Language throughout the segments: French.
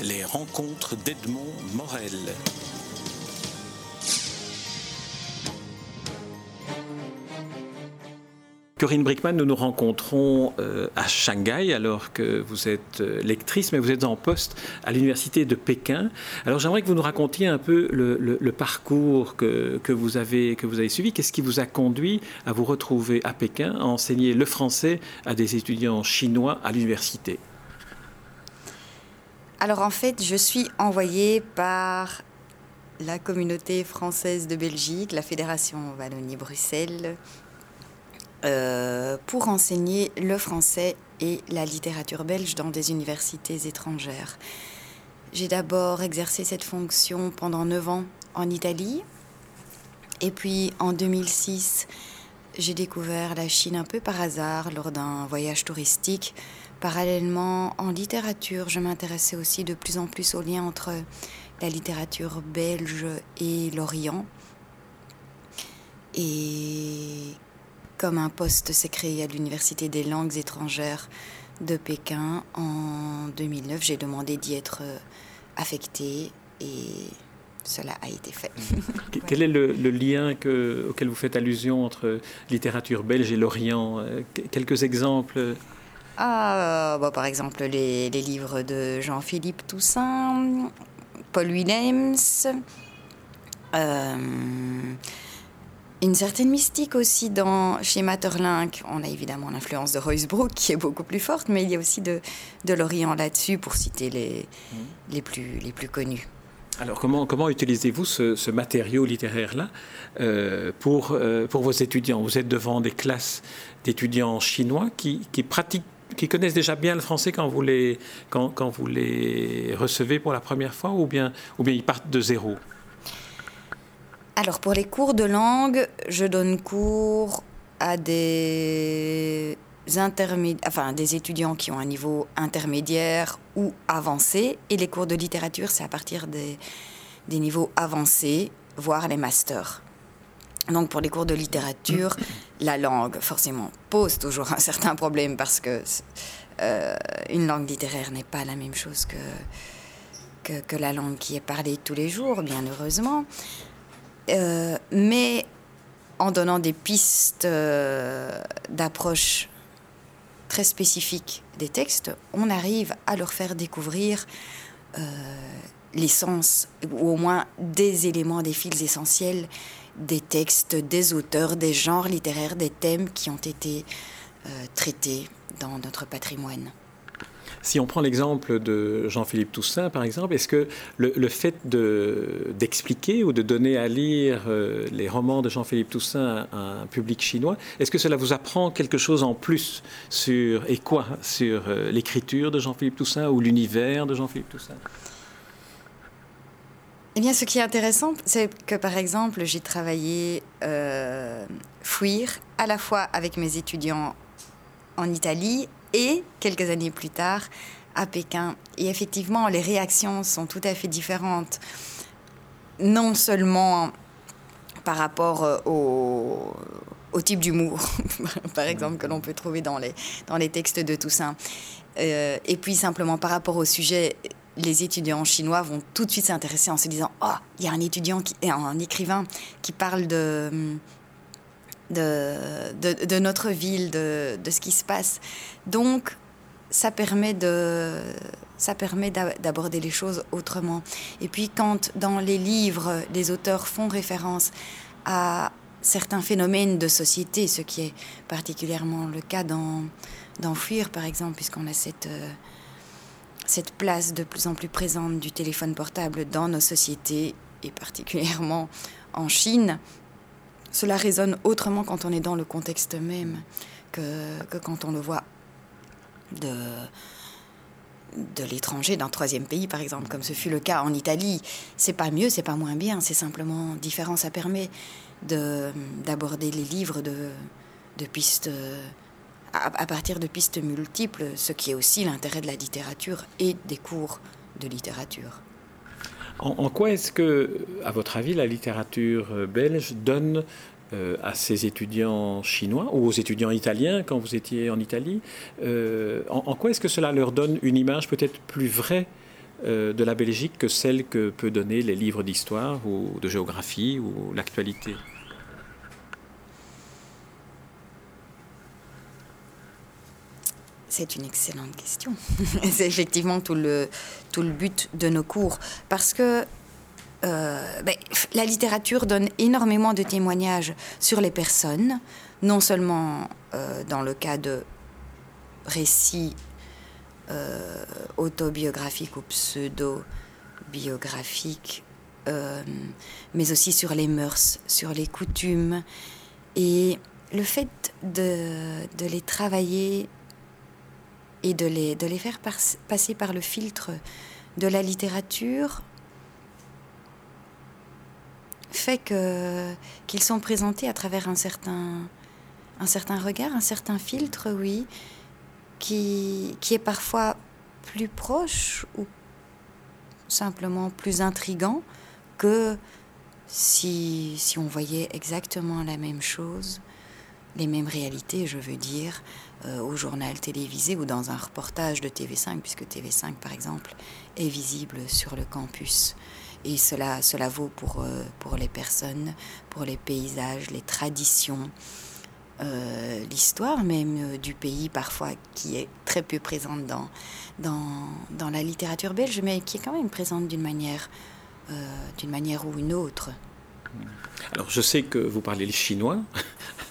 Les rencontres d'Edmond Morel. Corinne Brickman, nous nous rencontrons euh, à Shanghai alors que vous êtes euh, lectrice, mais vous êtes en poste à l'université de Pékin. Alors j'aimerais que vous nous racontiez un peu le, parcours que, vous avez, que vous avez suivi. Qu'est-ce qui vous a conduit à vous retrouver à Pékin, à enseigner le français à des étudiants chinois à l'université? Alors en fait, je suis envoyée par la communauté française de Belgique, la Fédération Wallonie-Bruxelles, euh, pour enseigner le français et la littérature belge dans des universités étrangères. J'ai d'abord exercé cette fonction pendant 9 ans en Italie. Et puis en 2006, j'ai découvert la Chine un peu par hasard lors d'un voyage touristique. Parallèlement, en littérature, je m'intéressais aussi de plus en plus au lien entre la littérature belge et l'Orient. Et comme un poste s'est créé à l'Université des langues étrangères de Pékin en 2009, j'ai demandé d'y être euh, affectée et cela a été fait. Quel est le, lien que, auquel vous faites allusion entre littérature belge et l'Orient? Euh, Quelques exemples ah, bah, Par exemple, les, les livres de Jean-Philippe Toussaint, Paul Willems. Euh, une certaine mystique aussi dans, chez Materlinck. On a évidemment l'influence de Royce-Brook qui est beaucoup plus forte, mais il y a aussi de, de l'Orient là-dessus pour citer les, mmh. les, plus, les plus connus. Alors comment, comment utilisez-vous ce, ce matériau littéraire-là euh, pour, euh, pour vos étudiants? Vous êtes devant des classes d'étudiants chinois qui, qui pratiquent qui connaissent déjà bien le français quand vous les, quand, quand vous les recevez pour la première fois ou bien, ou bien ils partent de zéro? Alors pour les cours de langue, je donne cours à des enfin des étudiants qui ont un niveau intermédiaire ou avancé, et les cours de littérature, c'est à partir des, des niveaux avancés, voire les masters. Donc pour les cours de littérature, la langue, forcément, pose toujours un certain problème parce que euh, une langue littéraire n'est pas la même chose que, que, la langue qui est parlée tous les jours, bien heureusement. Euh, mais en donnant des pistes euh, d'approche très spécifiques des textes, on arrive à leur faire découvrir l'essence, ou au moins des éléments, des fils essentiels des textes, des auteurs, des genres littéraires, des thèmes qui ont été traités dans notre patrimoine. Si on prend l'exemple de Jean-Philippe Toussaint, par exemple, est-ce que le, fait d'expliquer ou de donner à lire euh, les romans de Jean-Philippe Toussaint à un public chinois, est-ce que cela vous apprend quelque chose en plus sur, et quoi, sur euh, l'écriture de Jean-Philippe Toussaint ou l'univers de Jean-Philippe Toussaint? Eh bien, ce qui est intéressant, c'est que par exemple, j'ai travaillé euh, Fuir à la fois avec mes étudiants en Italie et quelques années plus tard à Pékin. Et effectivement, les réactions sont tout à fait différentes. Non seulement par rapport euh, au, au type d'humour, par exemple, que l'on peut trouver dans les, dans les textes de Toussaint. Euh, et puis simplement par rapport au sujet, les étudiants chinois vont tout de suite s'intéresser en se disant Oh, il y a un étudiant, un écrivain qui parle de, de, de, notre ville, de, de, ce qui se passe. Donc, ça permet de ça permet d'aborder les choses autrement. Et puis quand dans les livres, les auteurs font référence à certains phénomènes de société, ce qui est particulièrement le cas dans d'enfuir par exemple, puisqu'on a cette euh, cette place de plus en plus présente du téléphone portable dans nos sociétés et particulièrement en Chine, cela résonne autrement quand on est dans le contexte même que, quand on le voit de, de l'étranger, d'un troisième pays, par exemple, comme ce fut le cas en Italie. C'est pas mieux, c'est pas moins bien, c'est simplement différent. Ça permet d'aborder les livres de, de pistes à, partir de pistes multiples, ce qui est aussi l'intérêt de la littérature et des cours de littérature. En, quoi est-ce que, à votre avis, la littérature euh, belge donne euh, à ses étudiants chinois ou aux étudiants italiens quand vous étiez en Italie, euh, en, quoi est-ce que cela leur donne une image peut-être plus vraie de la Belgique que celle que peut donner les livres d'histoire ou de géographie ou l'actualité? C'est une excellente question. C'est effectivement tout le, tout le but de nos cours. Parce que euh, ben, la littérature donne énormément de témoignages sur les personnes, non seulement euh, dans le cas de récits euh, autobiographiques ou pseudo-biographiques, mais aussi sur les mœurs, sur les coutumes. Et le fait de, de les travailler et de les, de les faire passer par le filtre de la littérature fait que qu'ils sont présentés à travers un certain un certain regard, un certain filtre, oui, qui, qui est parfois plus proche ou simplement plus intrigant que si, si on voyait exactement la même chose, les mêmes réalités, je veux dire, euh, au journal télévisé ou dans un reportage de TV5, puisque TV5, par exemple, est visible sur le campus. Et cela, cela vaut pour, euh, pour les personnes, pour les paysages, les traditions, euh, l'histoire même du pays parfois qui est très peu présente dans, dans, dans, la littérature belge, mais qui est quand même présente d'une manière, d'une manière ou une autre. Alors je sais que vous parlez le chinois.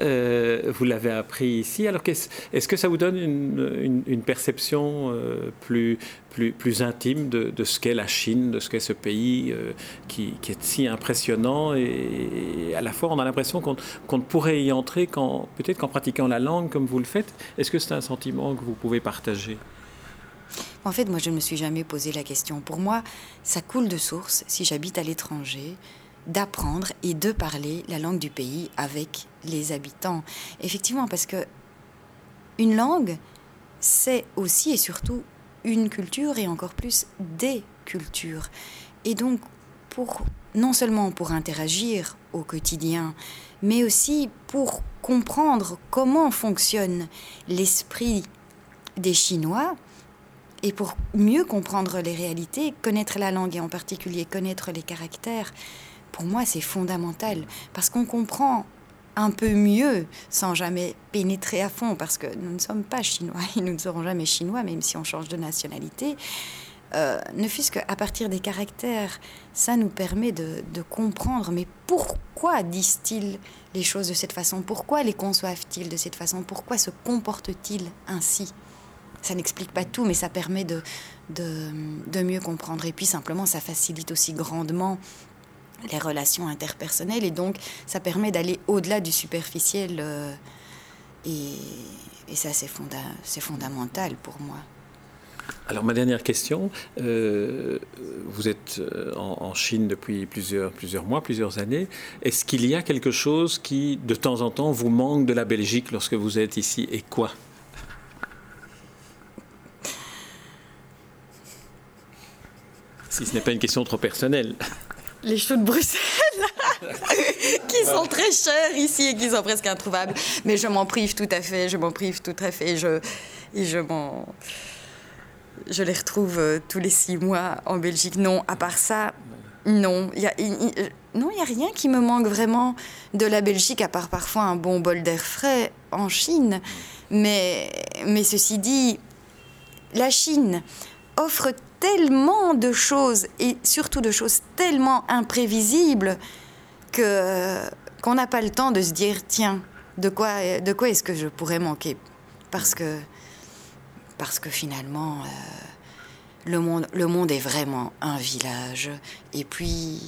Euh, vous l'avez appris ici. Alors, est-ce que ça vous donne une, perception euh, plus, plus, plus, intime de, ce qu'est la Chine, de ce qu'est ce pays euh, qui, est si impressionnant et, à la fois on a l'impression qu'on ne pourrait y entrer peut-être qu'en pratiquant la langue comme vous le faites. Est-ce que c'est un sentiment que vous pouvez partager? En fait, moi, je ne me suis jamais posé la question. Pour moi, ça coule de source si j'habite à l'étranger d'apprendre et de parler la langue du pays avec les habitants. Effectivement, parce que une langue, c'est aussi et surtout une culture et encore plus des cultures. Et donc, non seulement pour interagir au quotidien, mais aussi pour comprendre comment fonctionne l'esprit des Chinois, et pour mieux comprendre les réalités, connaître la langue et en particulier connaître les caractères, pour moi, c'est fondamental parce qu'on comprend un peu mieux sans jamais pénétrer à fond parce que nous ne sommes pas chinois et nous ne serons jamais chinois même si on change de nationalité. Euh, ne fût-ce qu'à partir des caractères, ça nous permet de, comprendre, mais pourquoi disent-ils les choses de cette façon? Pourquoi les conçoivent-ils de cette façon? Pourquoi se comportent-ils ainsi? Ça n'explique pas tout, mais ça permet de, mieux comprendre. Et puis simplement, ça facilite aussi grandement les relations interpersonnelles et donc ça permet d'aller au-delà du superficiel euh, et, ça c'est fondamental pour moi. Alors ma dernière question, euh, vous êtes euh, en, Chine depuis plusieurs, plusieurs mois, plusieurs années. Est-ce qu'il y a quelque chose qui de temps en temps vous manque de la Belgique lorsque vous êtes ici et quoi? Si ce n'est pas une question trop personnelle les choux de Bruxelles, qui sont très chers ici et qui sont presque introuvables. Mais je m'en prive tout à fait, je m'en prive tout à fait. Je, et je m'en. Je les retrouve euh, tous les six mois en Belgique. Non, à part ça, non. Il y a, non, il n'y a rien qui me manque vraiment de la Belgique, à part parfois un bon bol d'air frais en Chine. Mais, mais ceci dit, la Chine offre tellement de choses et surtout de choses tellement imprévisibles que qu'on n'a pas le temps de se dire tiens de quoi de quoi est-ce que je pourrais manquer? Parce que parce que finalement euh, le monde le monde est vraiment un village et puis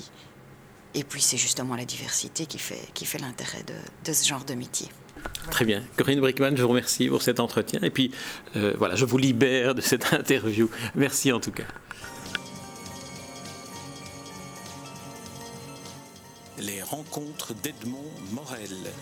et puis c'est justement la diversité qui fait qui fait l'intérêt de, de ce genre de métier. Très bien. Corinne Brickman, je vous remercie pour cet entretien. Et puis, euh, voilà, je vous libère de cette interview. Merci en tout cas. Les rencontres d'Edmond Morel.